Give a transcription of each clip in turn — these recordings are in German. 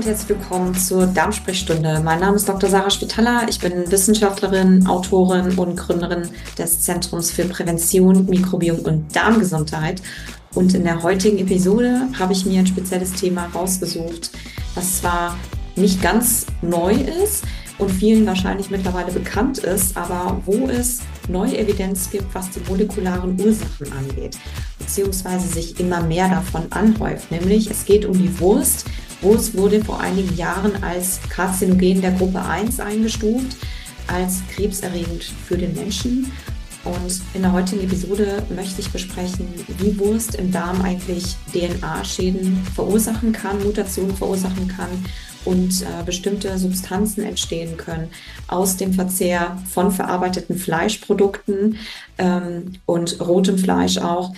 und herzlich willkommen zur Darmsprechstunde. Mein Name ist Dr. Sarah Spitaler. Ich bin Wissenschaftlerin, Autorin und Gründerin des Zentrums für Prävention, Mikrobiom und Darmgesundheit. Und in der heutigen Episode habe ich mir ein spezielles Thema rausgesucht, was zwar nicht ganz neu ist und vielen wahrscheinlich mittlerweile bekannt ist, aber wo es neue Evidenz gibt, was die molekularen Ursachen angeht, beziehungsweise sich immer mehr davon anhäuft. Nämlich es geht um die Wurst Wurst wurde vor einigen Jahren als Karzinogen der Gruppe 1 eingestuft, als krebserregend für den Menschen. Und in der heutigen Episode möchte ich besprechen, wie Wurst im Darm eigentlich DNA-Schäden verursachen kann, Mutationen verursachen kann und äh, bestimmte Substanzen entstehen können aus dem Verzehr von verarbeiteten Fleischprodukten ähm, und rotem Fleisch auch,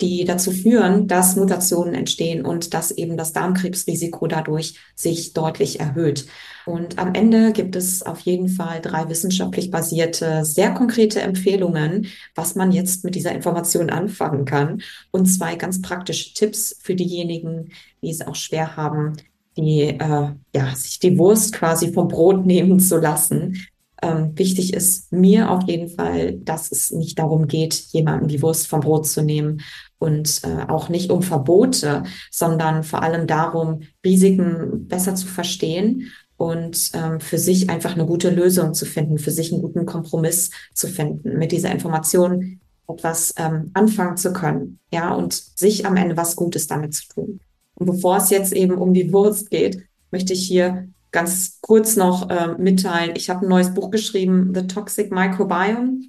die dazu führen, dass Mutationen entstehen und dass eben das Darmkrebsrisiko dadurch sich deutlich erhöht. Und am Ende gibt es auf jeden Fall drei wissenschaftlich basierte, sehr konkrete Empfehlungen, was man jetzt mit dieser Information anfangen kann und zwei ganz praktische Tipps für diejenigen, die es auch schwer haben, die, äh, ja, sich die Wurst quasi vom Brot nehmen zu lassen, ähm, wichtig ist mir auf jeden Fall, dass es nicht darum geht, jemanden die Wurst vom Brot zu nehmen und äh, auch nicht um Verbote, sondern vor allem darum, Risiken besser zu verstehen und ähm, für sich einfach eine gute Lösung zu finden, für sich einen guten Kompromiss zu finden, mit dieser Information etwas ähm, anfangen zu können, ja, und sich am Ende was Gutes damit zu tun. Und bevor es jetzt eben um die Wurst geht, möchte ich hier ganz kurz noch äh, mitteilen. Ich habe ein neues Buch geschrieben, The Toxic Microbiome.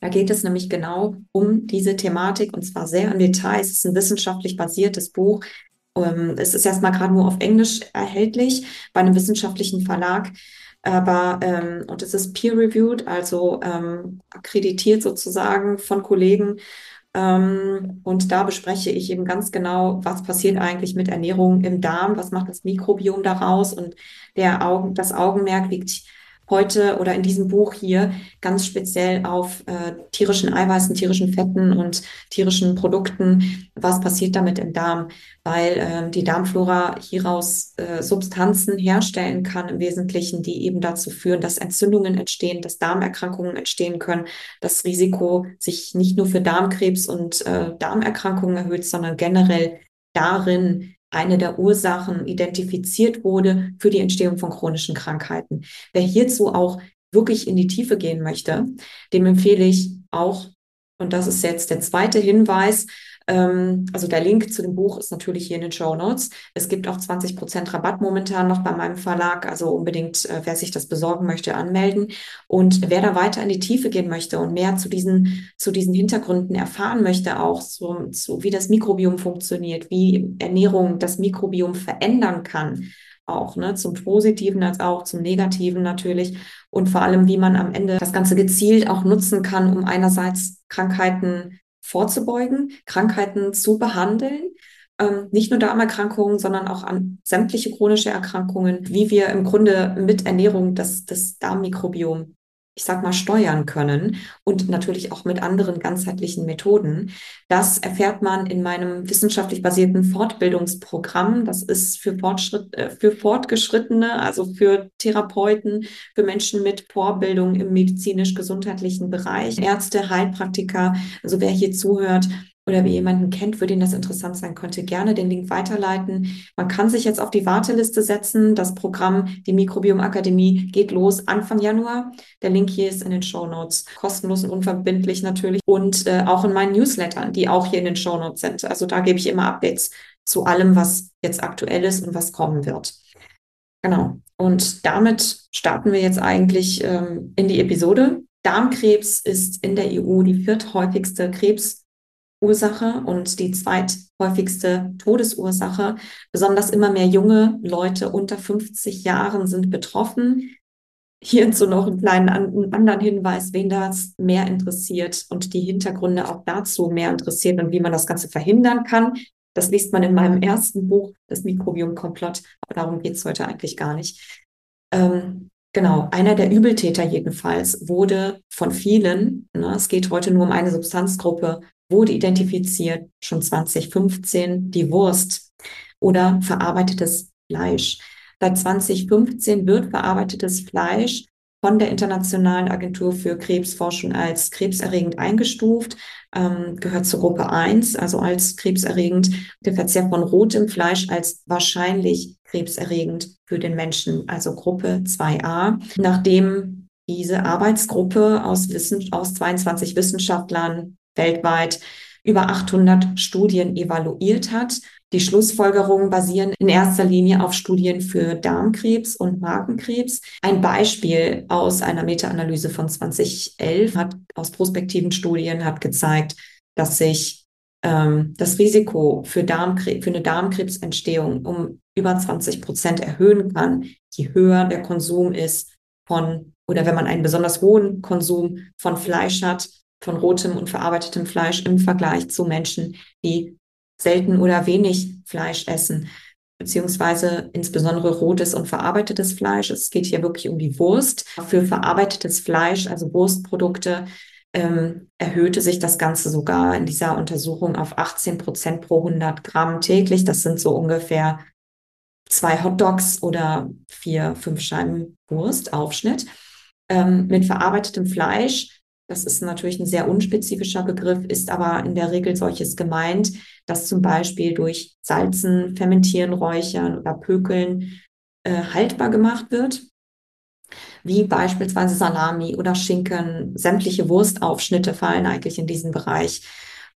Da geht es nämlich genau um diese Thematik und zwar sehr im Detail. Es ist ein wissenschaftlich basiertes Buch. Ähm, es ist erstmal gerade nur auf Englisch erhältlich bei einem wissenschaftlichen Verlag. Aber ähm, und es ist peer-reviewed, also ähm, akkreditiert sozusagen von Kollegen und da bespreche ich eben ganz genau, was passiert eigentlich mit Ernährung im Darm, was macht das Mikrobiom daraus? Und der Augen, das Augenmerk liegt heute oder in diesem Buch hier ganz speziell auf äh, tierischen Eiweißen, tierischen Fetten und tierischen Produkten. Was passiert damit im Darm? Weil äh, die Darmflora hieraus äh, Substanzen herstellen kann im Wesentlichen, die eben dazu führen, dass Entzündungen entstehen, dass Darmerkrankungen entstehen können, das Risiko sich nicht nur für Darmkrebs und äh, Darmerkrankungen erhöht, sondern generell darin eine der Ursachen identifiziert wurde für die Entstehung von chronischen Krankheiten. Wer hierzu auch wirklich in die Tiefe gehen möchte, dem empfehle ich auch, und das ist jetzt der zweite Hinweis, ähm, also der Link zu dem Buch ist natürlich hier in den Show Notes. Es gibt auch 20 Prozent Rabatt momentan noch bei meinem Verlag. Also unbedingt, äh, wer sich das besorgen möchte, anmelden. Und wer da weiter in die Tiefe gehen möchte und mehr zu diesen, zu diesen Hintergründen erfahren möchte, auch so, so wie das Mikrobiom funktioniert, wie Ernährung das Mikrobiom verändern kann, auch ne, zum Positiven als auch zum Negativen natürlich und vor allem, wie man am Ende das Ganze gezielt auch nutzen kann, um einerseits Krankheiten vorzubeugen, Krankheiten zu behandeln. Ähm, nicht nur Darmerkrankungen, sondern auch an sämtliche chronische Erkrankungen, wie wir im Grunde mit Ernährung das, das Darmmikrobiom ich sag mal, steuern können und natürlich auch mit anderen ganzheitlichen Methoden. Das erfährt man in meinem wissenschaftlich basierten Fortbildungsprogramm. Das ist für, Fortschritt, äh, für Fortgeschrittene, also für Therapeuten, für Menschen mit Vorbildung im medizinisch-gesundheitlichen Bereich, Ärzte, Heilpraktiker. Also wer hier zuhört, oder wer jemanden kennt, für den das interessant sein könnte, gerne den Link weiterleiten. Man kann sich jetzt auf die Warteliste setzen. Das Programm, die Mikrobiom Akademie, geht los Anfang Januar. Der Link hier ist in den Show Notes. Kostenlos und unverbindlich natürlich. Und äh, auch in meinen Newslettern, die auch hier in den Show Notes sind. Also da gebe ich immer Updates zu allem, was jetzt aktuell ist und was kommen wird. Genau. Und damit starten wir jetzt eigentlich ähm, in die Episode. Darmkrebs ist in der EU die vierthäufigste Krebs Ursache und die zweithäufigste Todesursache. Besonders immer mehr junge Leute unter 50 Jahren sind betroffen. Hierzu noch einen kleinen anderen Hinweis, wen das mehr interessiert und die Hintergründe auch dazu mehr interessiert und wie man das Ganze verhindern kann. Das liest man in meinem ersten Buch, das Mikrobiom-Komplott, aber darum geht es heute eigentlich gar nicht. Ähm, Genau, einer der Übeltäter jedenfalls wurde von vielen, ne, es geht heute nur um eine Substanzgruppe, wurde identifiziert, schon 2015, die Wurst oder verarbeitetes Fleisch. Seit 2015 wird verarbeitetes Fleisch von der Internationalen Agentur für Krebsforschung als krebserregend eingestuft, ähm, gehört zur Gruppe 1, also als krebserregend. Der Verzehr von rotem Fleisch als wahrscheinlich krebserregend für den Menschen, also Gruppe 2a. Nachdem diese Arbeitsgruppe aus, Wissen, aus 22 Wissenschaftlern weltweit über 800 Studien evaluiert hat, die Schlussfolgerungen basieren in erster Linie auf Studien für Darmkrebs und Magenkrebs. Ein Beispiel aus einer Meta-Analyse von 2011 hat aus prospektiven Studien hat gezeigt, dass sich ähm, das Risiko für, Darmkrebs, für eine Darmkrebsentstehung um über 20 Prozent erhöhen kann, je höher der Konsum ist von oder wenn man einen besonders hohen Konsum von Fleisch hat, von rotem und verarbeitetem Fleisch im Vergleich zu Menschen, die selten oder wenig Fleisch essen, beziehungsweise insbesondere rotes und verarbeitetes Fleisch. Es geht hier wirklich um die Wurst. Für verarbeitetes Fleisch, also Wurstprodukte, ähm, erhöhte sich das Ganze sogar in dieser Untersuchung auf 18 Prozent pro 100 Gramm täglich. Das sind so ungefähr zwei Hotdogs oder vier, fünf Scheiben Wurst, Aufschnitt. Ähm, mit verarbeitetem Fleisch das ist natürlich ein sehr unspezifischer Begriff, ist aber in der Regel solches gemeint, dass zum Beispiel durch Salzen, Fermentieren, Räuchern oder Pökeln äh, haltbar gemacht wird, wie beispielsweise Salami oder Schinken. Sämtliche Wurstaufschnitte fallen eigentlich in diesen Bereich.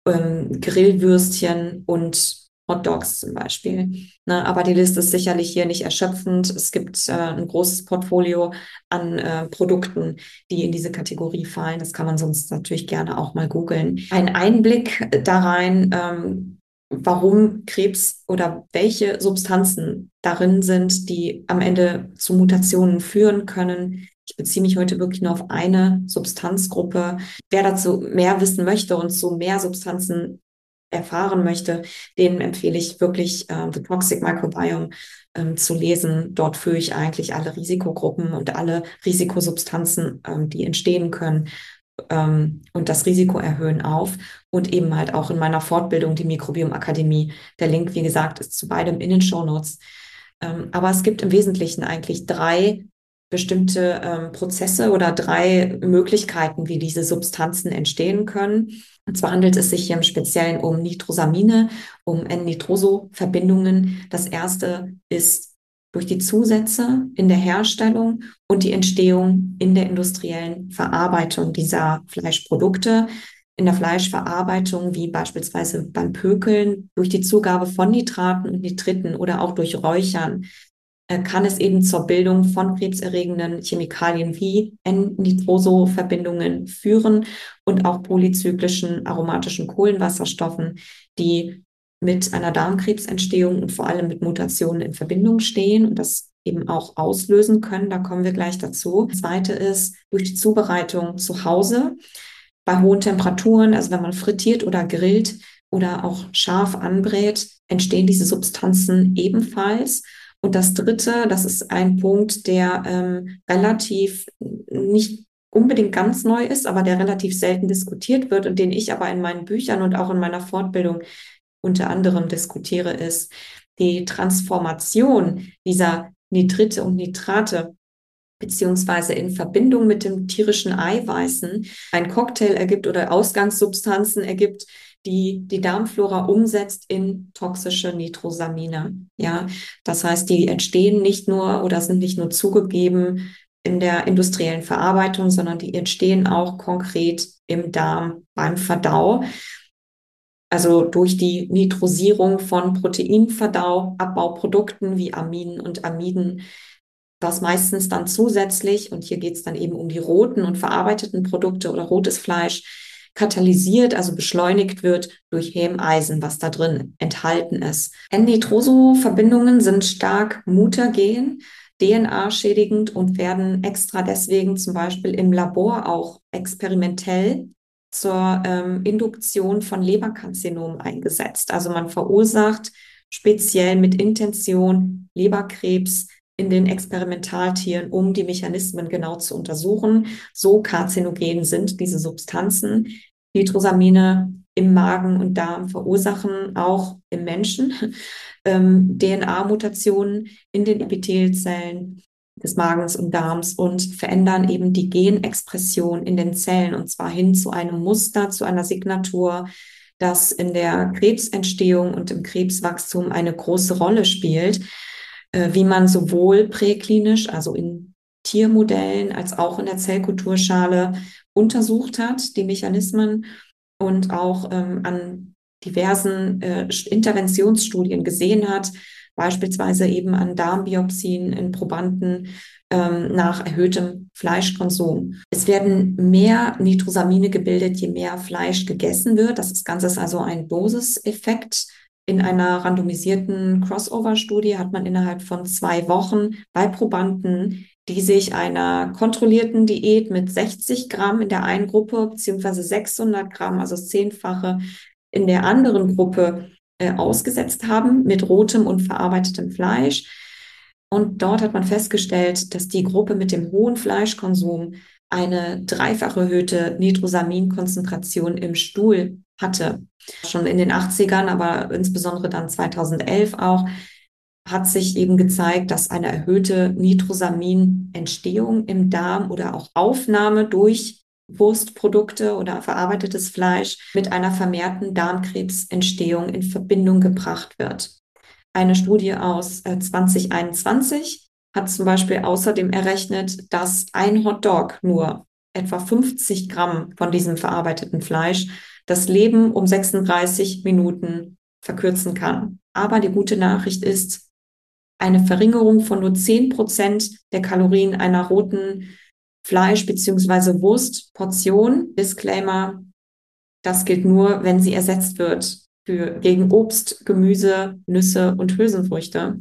Ähm, Grillwürstchen und Hot Dogs zum Beispiel. Ne, aber die Liste ist sicherlich hier nicht erschöpfend. Es gibt äh, ein großes Portfolio an äh, Produkten, die in diese Kategorie fallen. Das kann man sonst natürlich gerne auch mal googeln. Ein Einblick da rein, ähm, warum Krebs oder welche Substanzen darin sind, die am Ende zu Mutationen führen können. Ich beziehe mich heute wirklich nur auf eine Substanzgruppe. Wer dazu mehr wissen möchte und zu mehr Substanzen erfahren möchte, denen empfehle ich wirklich äh, The Toxic Microbiome ähm, zu lesen. Dort führe ich eigentlich alle Risikogruppen und alle Risikosubstanzen, ähm, die entstehen können ähm, und das Risiko erhöhen auf. Und eben halt auch in meiner Fortbildung, die Mikrobiom Akademie. Der Link, wie gesagt, ist zu beidem in den Show Notes. Ähm, aber es gibt im Wesentlichen eigentlich drei bestimmte ähm, Prozesse oder drei Möglichkeiten, wie diese Substanzen entstehen können. Und zwar handelt es sich hier im Speziellen um Nitrosamine, um N-Nitroso-Verbindungen. Das erste ist durch die Zusätze in der Herstellung und die Entstehung in der industriellen Verarbeitung dieser Fleischprodukte. In der Fleischverarbeitung, wie beispielsweise beim Pökeln, durch die Zugabe von Nitraten und Nitriten oder auch durch Räuchern kann es eben zur Bildung von krebserregenden Chemikalien wie N-Nitroso-Verbindungen führen und auch polyzyklischen aromatischen Kohlenwasserstoffen, die mit einer Darmkrebsentstehung und vor allem mit Mutationen in Verbindung stehen und das eben auch auslösen können. Da kommen wir gleich dazu. Das zweite ist durch die Zubereitung zu Hause bei hohen Temperaturen, also wenn man frittiert oder grillt oder auch scharf anbrät, entstehen diese Substanzen ebenfalls. Und das Dritte, das ist ein Punkt, der ähm, relativ nicht unbedingt ganz neu ist, aber der relativ selten diskutiert wird und den ich aber in meinen Büchern und auch in meiner Fortbildung unter anderem diskutiere, ist die Transformation dieser Nitrite und Nitrate beziehungsweise in Verbindung mit dem tierischen Eiweißen ein Cocktail ergibt oder Ausgangssubstanzen ergibt, die die Darmflora umsetzt in toxische Nitrosamine. Ja, das heißt, die entstehen nicht nur oder sind nicht nur zugegeben in der industriellen Verarbeitung, sondern die entstehen auch konkret im Darm beim Verdau. Also durch die Nitrosierung von Proteinverdau, Abbauprodukten wie Aminen und Amiden, was meistens dann zusätzlich, und hier geht es dann eben um die roten und verarbeiteten Produkte oder rotes Fleisch, katalysiert, also beschleunigt wird durch Hemeisen, was da drin enthalten ist. N-Nitroso-Verbindungen sind stark mutagen, DNA-schädigend und werden extra deswegen zum Beispiel im Labor auch experimentell zur ähm, Induktion von Leberkarzinomen eingesetzt. Also man verursacht speziell mit Intention Leberkrebs in den Experimentaltieren, um die Mechanismen genau zu untersuchen. So karzinogen sind diese Substanzen. Nitrosamine im Magen und Darm verursachen auch im Menschen ähm, DNA-Mutationen in den Epithelzellen des Magens und Darms und verändern eben die Genexpression in den Zellen und zwar hin zu einem Muster, zu einer Signatur, das in der Krebsentstehung und im Krebswachstum eine große Rolle spielt, wie man sowohl präklinisch, also in Tiermodellen, als auch in der Zellkulturschale untersucht hat, die Mechanismen und auch ähm, an diversen äh, Interventionsstudien gesehen hat, beispielsweise eben an Darmbiopsien in Probanden ähm, nach erhöhtem Fleischkonsum. Es werden mehr Nitrosamine gebildet, je mehr Fleisch gegessen wird. Das Ganze ist also ein Dosiseffekt. In einer randomisierten Crossover-Studie hat man innerhalb von zwei Wochen bei Probanden, die sich einer kontrollierten Diät mit 60 Gramm in der einen Gruppe beziehungsweise 600 Gramm, also Zehnfache in der anderen Gruppe äh, ausgesetzt haben mit rotem und verarbeitetem Fleisch. Und dort hat man festgestellt, dass die Gruppe mit dem hohen Fleischkonsum eine dreifach erhöhte Nitrosaminkonzentration im Stuhl hatte. Schon in den 80ern, aber insbesondere dann 2011 auch, hat sich eben gezeigt, dass eine erhöhte Nitrosaminentstehung im Darm oder auch Aufnahme durch Wurstprodukte oder verarbeitetes Fleisch mit einer vermehrten Darmkrebsentstehung in Verbindung gebracht wird. Eine Studie aus 2021 äh, hat zum Beispiel außerdem errechnet, dass ein Hotdog nur etwa 50 Gramm von diesem verarbeiteten Fleisch das Leben um 36 Minuten verkürzen kann. Aber die gute Nachricht ist, eine Verringerung von nur 10 Prozent der Kalorien einer roten Fleisch- bzw. Wurstportion. Disclaimer, das gilt nur, wenn sie ersetzt wird für, gegen Obst, Gemüse, Nüsse und Hülsenfrüchte.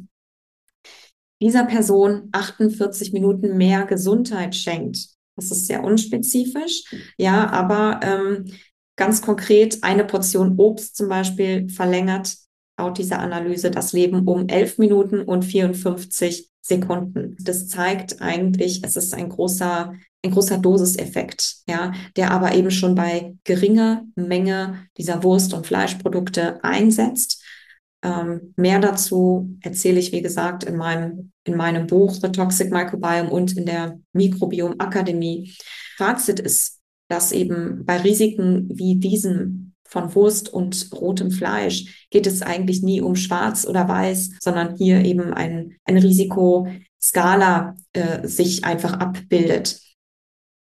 Dieser Person 48 Minuten mehr Gesundheit schenkt. Das ist sehr unspezifisch, ja, aber ähm, ganz konkret eine Portion Obst zum Beispiel verlängert laut dieser Analyse das Leben um 11 Minuten und 54 Sekunden. Das zeigt eigentlich, es ist ein großer, ein großer Dosiseffekt, ja, der aber eben schon bei geringer Menge dieser Wurst- und Fleischprodukte einsetzt. Ähm, mehr dazu erzähle ich, wie gesagt, in meinem, in meinem Buch The Toxic Microbiome und in der Mikrobiom Akademie. Fazit ist, dass eben bei Risiken wie diesem von Wurst und rotem Fleisch geht es eigentlich nie um schwarz oder weiß, sondern hier eben ein, eine Risikoskala äh, sich einfach abbildet.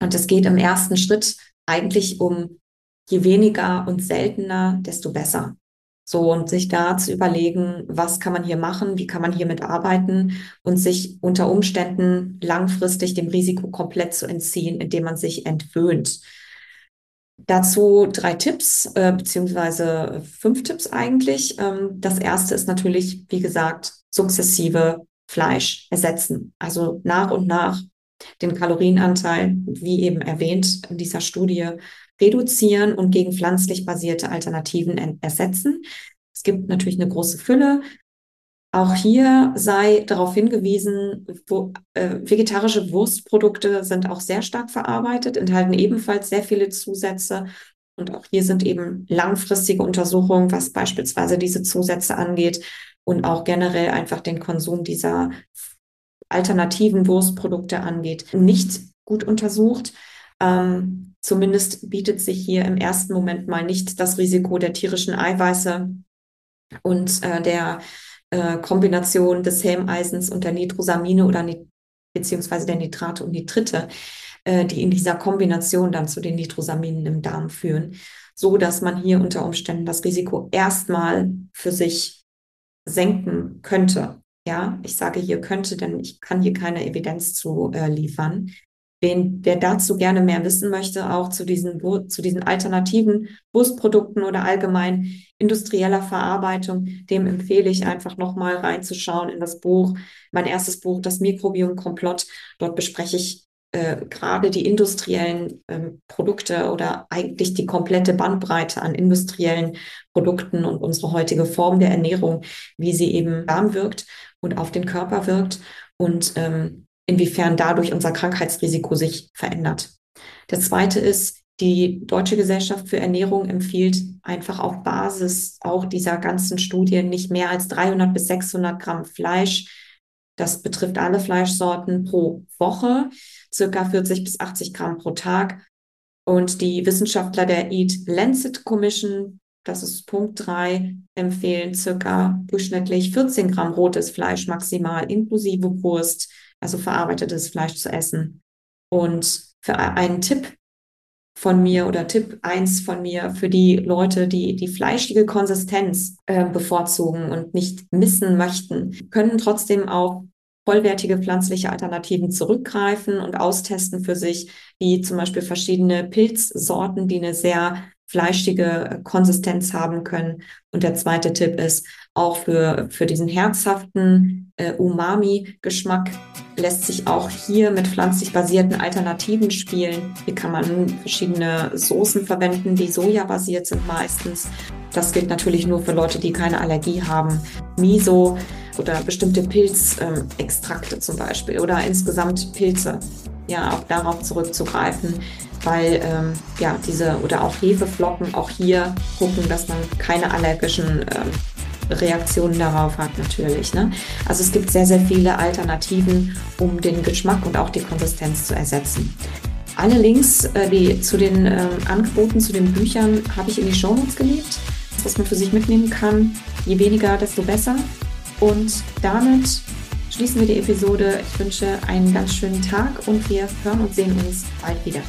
Und es geht im ersten Schritt eigentlich um je weniger und seltener, desto besser. So, und sich da zu überlegen, was kann man hier machen, wie kann man hier mitarbeiten und sich unter Umständen langfristig dem Risiko komplett zu entziehen, indem man sich entwöhnt. Dazu drei Tipps, äh, beziehungsweise fünf Tipps eigentlich. Ähm, das erste ist natürlich, wie gesagt, sukzessive Fleisch ersetzen. Also nach und nach den Kalorienanteil, wie eben erwähnt in dieser Studie, reduzieren und gegen pflanzlich basierte Alternativen ersetzen. Es gibt natürlich eine große Fülle auch hier sei darauf hingewiesen, wo, äh, vegetarische Wurstprodukte sind auch sehr stark verarbeitet, enthalten ebenfalls sehr viele Zusätze. Und auch hier sind eben langfristige Untersuchungen, was beispielsweise diese Zusätze angeht und auch generell einfach den Konsum dieser alternativen Wurstprodukte angeht, nicht gut untersucht. Ähm, zumindest bietet sich hier im ersten Moment mal nicht das Risiko der tierischen Eiweiße und äh, der äh, Kombination des Helmeisens und der Nitrosamine oder Nit beziehungsweise der Nitrate und Nitrite, äh, die in dieser Kombination dann zu den Nitrosaminen im Darm führen, so dass man hier unter Umständen das Risiko erstmal für sich senken könnte. Ja, ich sage hier könnte, denn ich kann hier keine Evidenz zu äh, liefern. Wen, wer dazu gerne mehr wissen möchte, auch zu diesen, zu diesen alternativen Wurstprodukten oder allgemein industrieller Verarbeitung, dem empfehle ich einfach nochmal reinzuschauen in das Buch, mein erstes Buch, das Mikrobiom Komplott. Dort bespreche ich äh, gerade die industriellen ähm, Produkte oder eigentlich die komplette Bandbreite an industriellen Produkten und unsere heutige Form der Ernährung, wie sie eben warm wirkt und auf den Körper wirkt. Und ähm, inwiefern dadurch unser Krankheitsrisiko sich verändert. Der zweite ist, Die Deutsche Gesellschaft für Ernährung empfiehlt einfach auf Basis auch dieser ganzen Studien nicht mehr als 300 bis 600 Gramm Fleisch. Das betrifft alle Fleischsorten pro Woche, circa 40 bis 80 Gramm pro Tag. Und die Wissenschaftler der Eat Lancet Commission, das ist Punkt 3, empfehlen circa durchschnittlich 14 Gramm rotes Fleisch maximal inklusive Wurst, also verarbeitetes Fleisch zu essen. Und für einen Tipp von mir oder Tipp eins von mir für die Leute, die die fleischige Konsistenz äh, bevorzugen und nicht missen möchten, können trotzdem auch vollwertige pflanzliche Alternativen zurückgreifen und austesten für sich, wie zum Beispiel verschiedene Pilzsorten, die eine sehr fleischige Konsistenz haben können. Und der zweite Tipp ist, auch für, für diesen herzhaften äh, Umami-Geschmack lässt sich auch hier mit pflanzlich basierten Alternativen spielen. Hier kann man verschiedene Soßen verwenden, die sojabasiert sind meistens. Das gilt natürlich nur für Leute, die keine Allergie haben. Miso oder bestimmte Pilzextrakte ähm, zum Beispiel oder insgesamt Pilze. Ja, auch darauf zurückzugreifen, weil ähm, ja diese oder auch Hefeflocken auch hier gucken, dass man keine allergischen ähm, Reaktionen darauf hat natürlich. Ne? Also es gibt sehr, sehr viele Alternativen, um den Geschmack und auch die Konsistenz zu ersetzen. Alle Links äh, die, zu den ähm, Angeboten, zu den Büchern habe ich in die Shownotes gelegt, was man für sich mitnehmen kann. Je weniger, desto besser. Und damit schließen wir die Episode. Ich wünsche einen ganz schönen Tag und wir hören und sehen uns bald wieder.